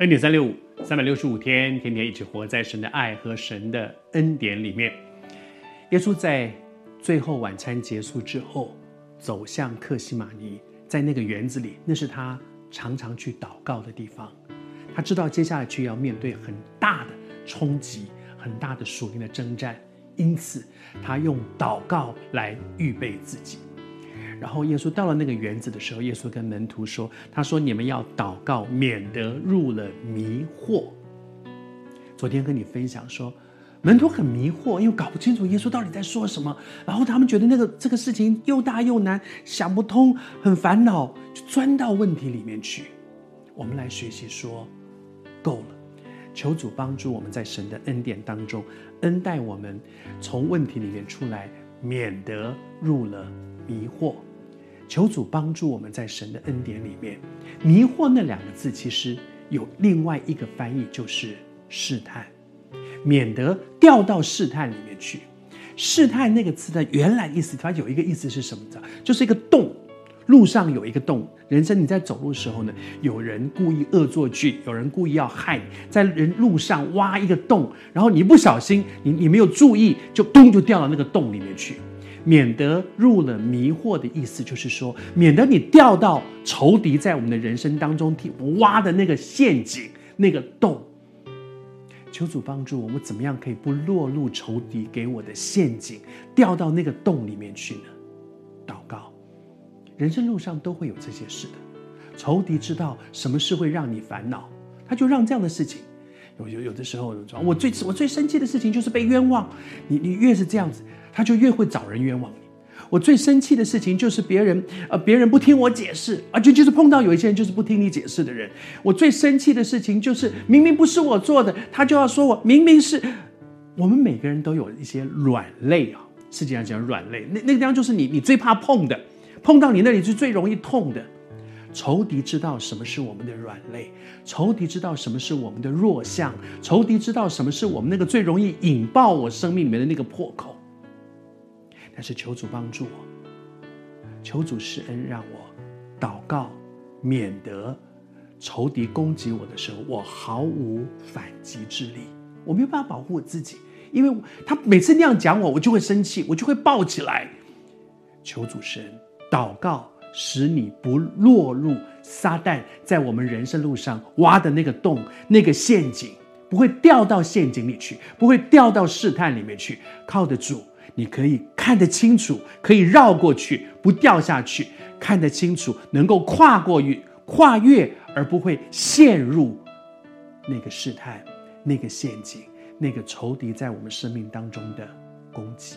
恩典三六五，三百六十五天，天天一起活在神的爱和神的恩典里面。耶稣在最后晚餐结束之后，走向客西马尼，在那个园子里，那是他常常去祷告的地方。他知道接下来要面对很大的冲击，很大的属灵的征战，因此他用祷告来预备自己。然后耶稣到了那个园子的时候，耶稣跟门徒说：“他说你们要祷告，免得入了迷惑。”昨天跟你分享说，门徒很迷惑，因为搞不清楚耶稣到底在说什么。然后他们觉得那个这个事情又大又难，想不通，很烦恼，就钻到问题里面去。我们来学习说，够了，求主帮助我们在神的恩典当中恩待我们，从问题里面出来，免得入了迷惑。求主帮助我们在神的恩典里面，迷惑那两个字其实有另外一个翻译，就是试探，免得掉到试探里面去。试探那个词的原来意思，它有一个意思是什么呢？就是一个洞，路上有一个洞。人生你在走路的时候呢，有人故意恶作剧，有人故意要害你，在人路上挖一个洞，然后你不小心，你你没有注意，就咚就掉到那个洞里面去。免得入了迷惑的意思，就是说，免得你掉到仇敌在我们的人生当中挖的那个陷阱、那个洞。求主帮助我们，怎么样可以不落入仇敌给我的陷阱，掉到那个洞里面去呢？祷告，人生路上都会有这些事的。仇敌知道什么事会让你烦恼，他就让这样的事情。有有有的时候，我最我最生气的事情就是被冤枉。你你越是这样子。他就越会找人冤枉你。我最生气的事情就是别人，呃，别人不听我解释，而且就是碰到有一些人就是不听你解释的人。我最生气的事情就是明明不是我做的，他就要说我明明是。我们每个人都有一些软肋啊，世界上讲软肋，那那个地方就是你你最怕碰的，碰到你那里是最容易痛的。仇敌知道什么是我们的软肋，仇敌知道什么是我们的弱项，仇敌知道什么是我们那个最容易引爆我生命里面的那个破口。但是求主帮助我，求主施恩，让我祷告，免得仇敌攻击我的时候，我毫无反击之力。我没有办法保护我自己，因为他每次那样讲我，我就会生气，我就会爆起来。求主施恩，祷告使你不落入撒旦在我们人生路上挖的那个洞、那个陷阱，不会掉到陷阱里去，不会掉到试探里面去。靠得住。你可以看得清楚，可以绕过去，不掉下去；看得清楚，能够跨过越跨越，而不会陷入那个试探、那个陷阱、那个仇敌在我们生命当中的攻击。